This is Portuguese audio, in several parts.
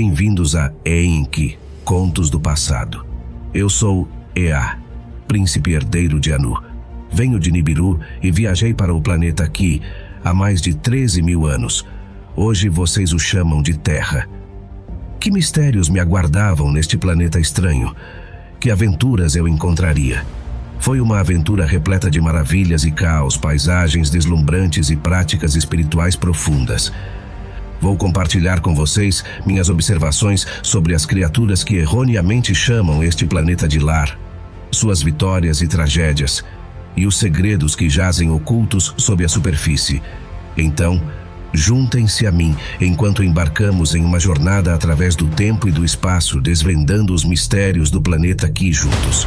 Bem-vindos a Enki, Contos do Passado. Eu sou Ea, príncipe herdeiro de Anu. Venho de Nibiru e viajei para o planeta aqui há mais de 13 mil anos. Hoje vocês o chamam de Terra. Que mistérios me aguardavam neste planeta estranho? Que aventuras eu encontraria? Foi uma aventura repleta de maravilhas e caos, paisagens deslumbrantes e práticas espirituais profundas. Vou compartilhar com vocês minhas observações sobre as criaturas que erroneamente chamam este planeta de lar, suas vitórias e tragédias, e os segredos que jazem ocultos sob a superfície. Então, Juntem-se a mim enquanto embarcamos em uma jornada através do tempo e do espaço, desvendando os mistérios do planeta aqui juntos.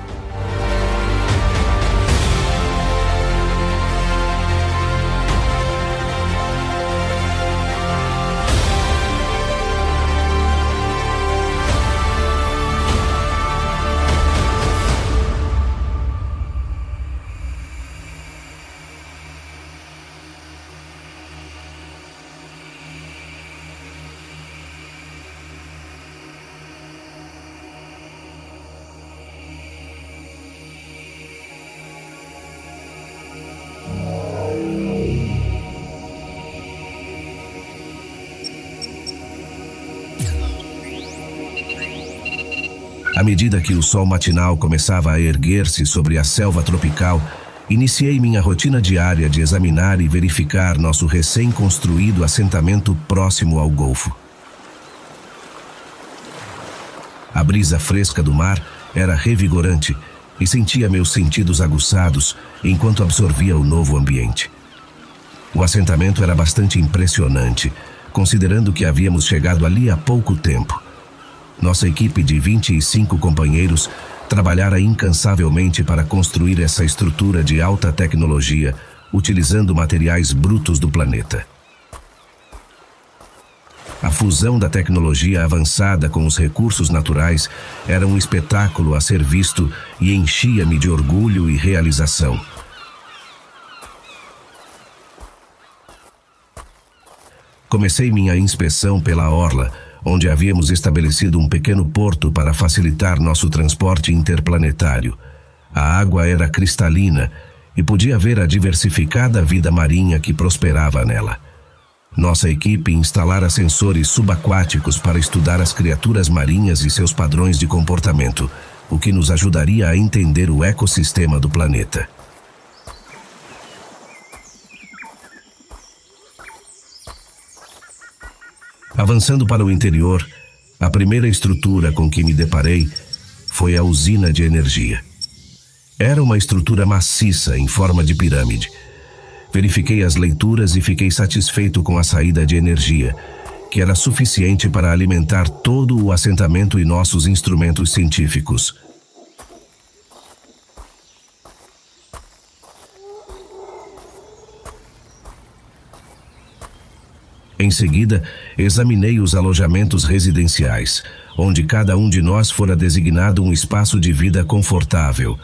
À medida que o sol matinal começava a erguer-se sobre a selva tropical, iniciei minha rotina diária de examinar e verificar nosso recém-construído assentamento próximo ao Golfo. A brisa fresca do mar era revigorante e sentia meus sentidos aguçados enquanto absorvia o novo ambiente. O assentamento era bastante impressionante, considerando que havíamos chegado ali há pouco tempo. Nossa equipe de 25 companheiros trabalhara incansavelmente para construir essa estrutura de alta tecnologia, utilizando materiais brutos do planeta. A fusão da tecnologia avançada com os recursos naturais era um espetáculo a ser visto e enchia-me de orgulho e realização. Comecei minha inspeção pela orla, onde havíamos estabelecido um pequeno porto para facilitar nosso transporte interplanetário. A água era cristalina e podia ver a diversificada vida marinha que prosperava nela. Nossa equipe instalara sensores subaquáticos para estudar as criaturas marinhas e seus padrões de comportamento, o que nos ajudaria a entender o ecossistema do planeta. Avançando para o interior, a primeira estrutura com que me deparei foi a usina de energia. Era uma estrutura maciça em forma de pirâmide. Verifiquei as leituras e fiquei satisfeito com a saída de energia, que era suficiente para alimentar todo o assentamento e nossos instrumentos científicos. Em seguida, examinei os alojamentos residenciais, onde cada um de nós fora designado um espaço de vida confortável.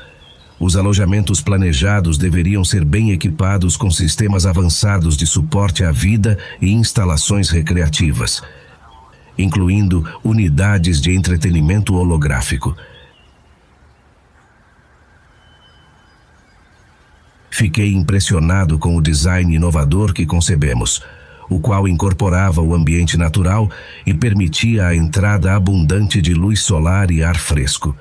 Os alojamentos planejados deveriam ser bem equipados com sistemas avançados de suporte à vida e instalações recreativas, incluindo unidades de entretenimento holográfico. Fiquei impressionado com o design inovador que concebemos o qual incorporava o ambiente natural e permitia a entrada abundante de luz solar e ar fresco.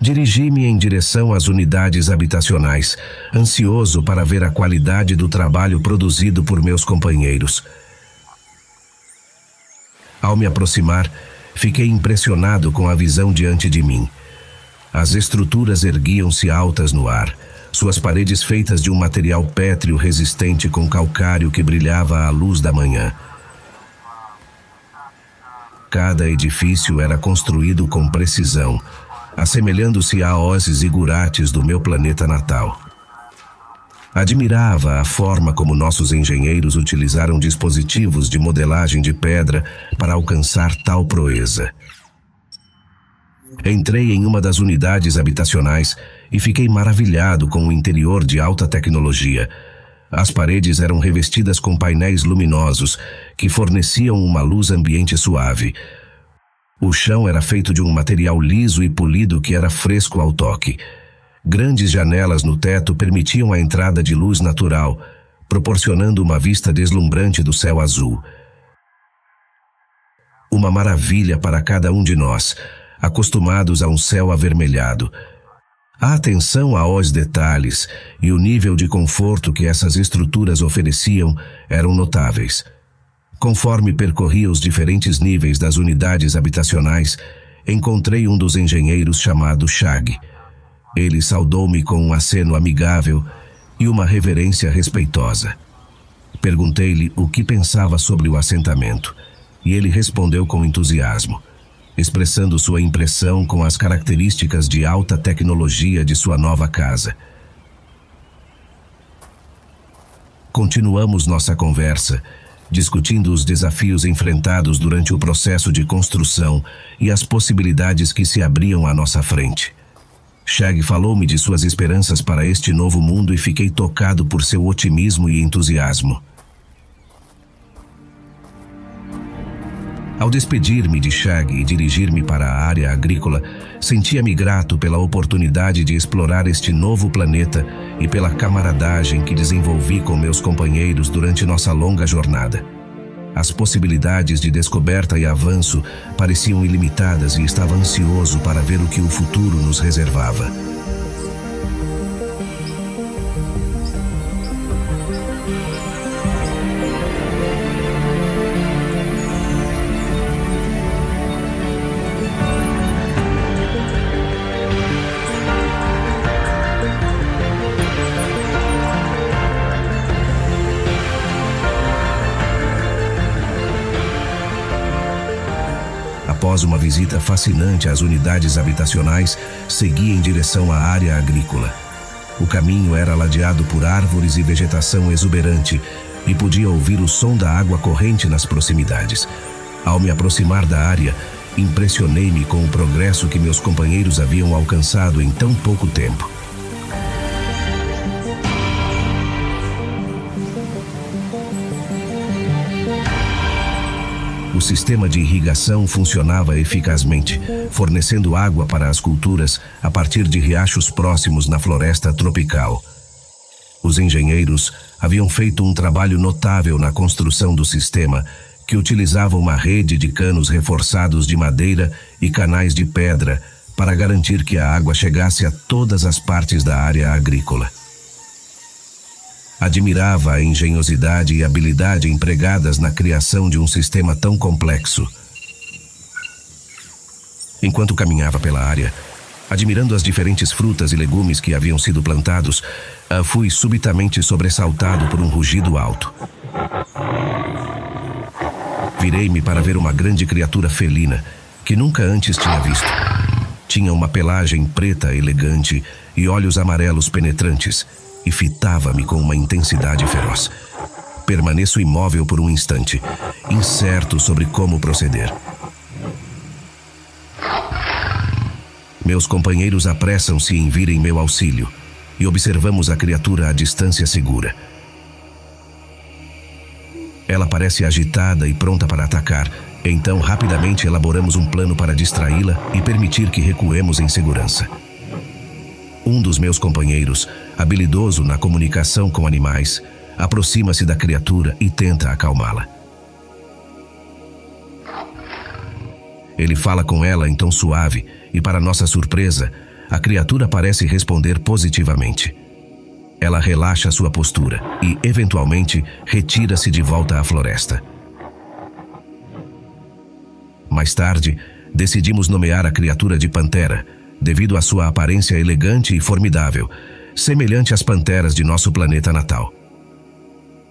Dirigi-me em direção às unidades habitacionais, ansioso para ver a qualidade do trabalho produzido por meus companheiros. Ao me aproximar, fiquei impressionado com a visão diante de mim. As estruturas erguiam-se altas no ar suas paredes feitas de um material pétreo resistente com calcário que brilhava à luz da manhã. Cada edifício era construído com precisão, assemelhando-se a oses igurates do meu planeta natal. Admirava a forma como nossos engenheiros utilizaram dispositivos de modelagem de pedra para alcançar tal proeza. Entrei em uma das unidades habitacionais e fiquei maravilhado com o interior de alta tecnologia. As paredes eram revestidas com painéis luminosos que forneciam uma luz ambiente suave. O chão era feito de um material liso e polido que era fresco ao toque. Grandes janelas no teto permitiam a entrada de luz natural, proporcionando uma vista deslumbrante do céu azul. Uma maravilha para cada um de nós, acostumados a um céu avermelhado. A atenção aos detalhes e o nível de conforto que essas estruturas ofereciam eram notáveis. Conforme percorria os diferentes níveis das unidades habitacionais, encontrei um dos engenheiros chamado Chag. Ele saudou-me com um aceno amigável e uma reverência respeitosa. Perguntei-lhe o que pensava sobre o assentamento, e ele respondeu com entusiasmo, expressando sua impressão com as características de alta tecnologia de sua nova casa. Continuamos nossa conversa, discutindo os desafios enfrentados durante o processo de construção e as possibilidades que se abriam à nossa frente. Shag falou-me de suas esperanças para este novo mundo e fiquei tocado por seu otimismo e entusiasmo. Ao despedir-me de Shag e dirigir-me para a área agrícola, sentia-me grato pela oportunidade de explorar este novo planeta e pela camaradagem que desenvolvi com meus companheiros durante nossa longa jornada. As possibilidades de descoberta e avanço pareciam ilimitadas e estava ansioso para ver o que o futuro nos reservava. Após uma visita fascinante às unidades habitacionais, segui em direção à área agrícola. O caminho era ladeado por árvores e vegetação exuberante e podia ouvir o som da água corrente nas proximidades. Ao me aproximar da área, impressionei-me com o progresso que meus companheiros haviam alcançado em tão pouco tempo. O sistema de irrigação funcionava eficazmente, fornecendo água para as culturas a partir de riachos próximos na floresta tropical. Os engenheiros haviam feito um trabalho notável na construção do sistema, que utilizava uma rede de canos reforçados de madeira e canais de pedra para garantir que a água chegasse a todas as partes da área agrícola. Admirava a engenhosidade e habilidade empregadas na criação de um sistema tão complexo. Enquanto caminhava pela área, admirando as diferentes frutas e legumes que haviam sido plantados, ah, fui subitamente sobressaltado por um rugido alto. Virei-me para ver uma grande criatura felina que nunca antes tinha visto. Tinha uma pelagem preta elegante e olhos amarelos penetrantes e fitava-me com uma intensidade feroz. Permaneço imóvel por um instante, incerto sobre como proceder. Meus companheiros apressam-se em vir em meu auxílio e observamos a criatura à distância segura. Ela parece agitada e pronta para atacar, então rapidamente elaboramos um plano para distraí-la e permitir que recuemos em segurança. Um dos meus companheiros, habilidoso na comunicação com animais, aproxima-se da criatura e tenta acalmá-la. Ele fala com ela em tom suave e, para nossa surpresa, a criatura parece responder positivamente. Ela relaxa sua postura e, eventualmente, retira-se de volta à floresta. Mais tarde, decidimos nomear a criatura de Pantera devido à sua aparência elegante e formidável, semelhante às panteras de nosso planeta natal.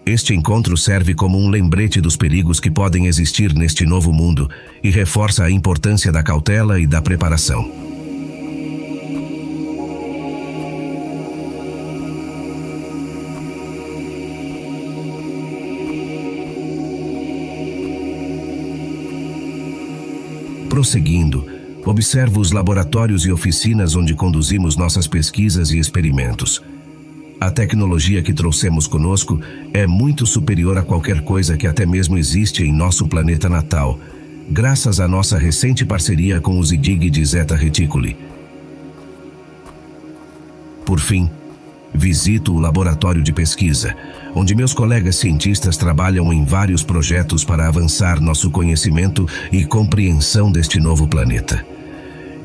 Este encontro serve como um lembrete dos perigos que podem existir neste novo mundo e reforça a importância da cautela e da preparação. Prosseguindo, observo os laboratórios e oficinas onde conduzimos nossas pesquisas e experimentos. A tecnologia que trouxemos conosco é muito superior a qualquer coisa que até mesmo existe em nosso planeta natal, graças à nossa recente parceria com os IDIG de Zeta Reticuli. Por fim, Visito o laboratório de pesquisa, onde meus colegas cientistas trabalham em vários projetos para avançar nosso conhecimento e compreensão deste novo planeta.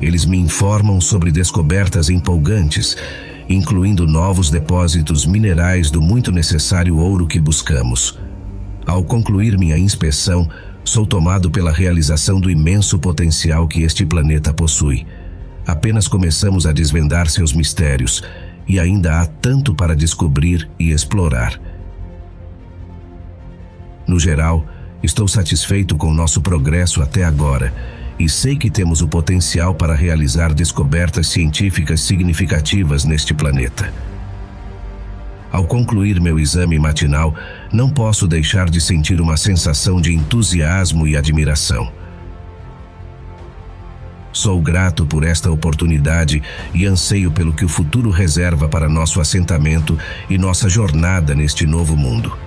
Eles me informam sobre descobertas empolgantes, incluindo novos depósitos minerais do muito necessário ouro que buscamos. Ao concluir minha inspeção, sou tomado pela realização do imenso potencial que este planeta possui. Apenas começamos a desvendar seus mistérios e ainda há tanto para descobrir e explorar. No geral, estou satisfeito com nosso progresso até agora e sei que temos o potencial para realizar descobertas científicas significativas neste planeta. Ao concluir meu exame matinal, não posso deixar de sentir uma sensação de entusiasmo e admiração. Sou grato por esta oportunidade e anseio pelo que o futuro reserva para nosso assentamento e nossa jornada neste novo mundo.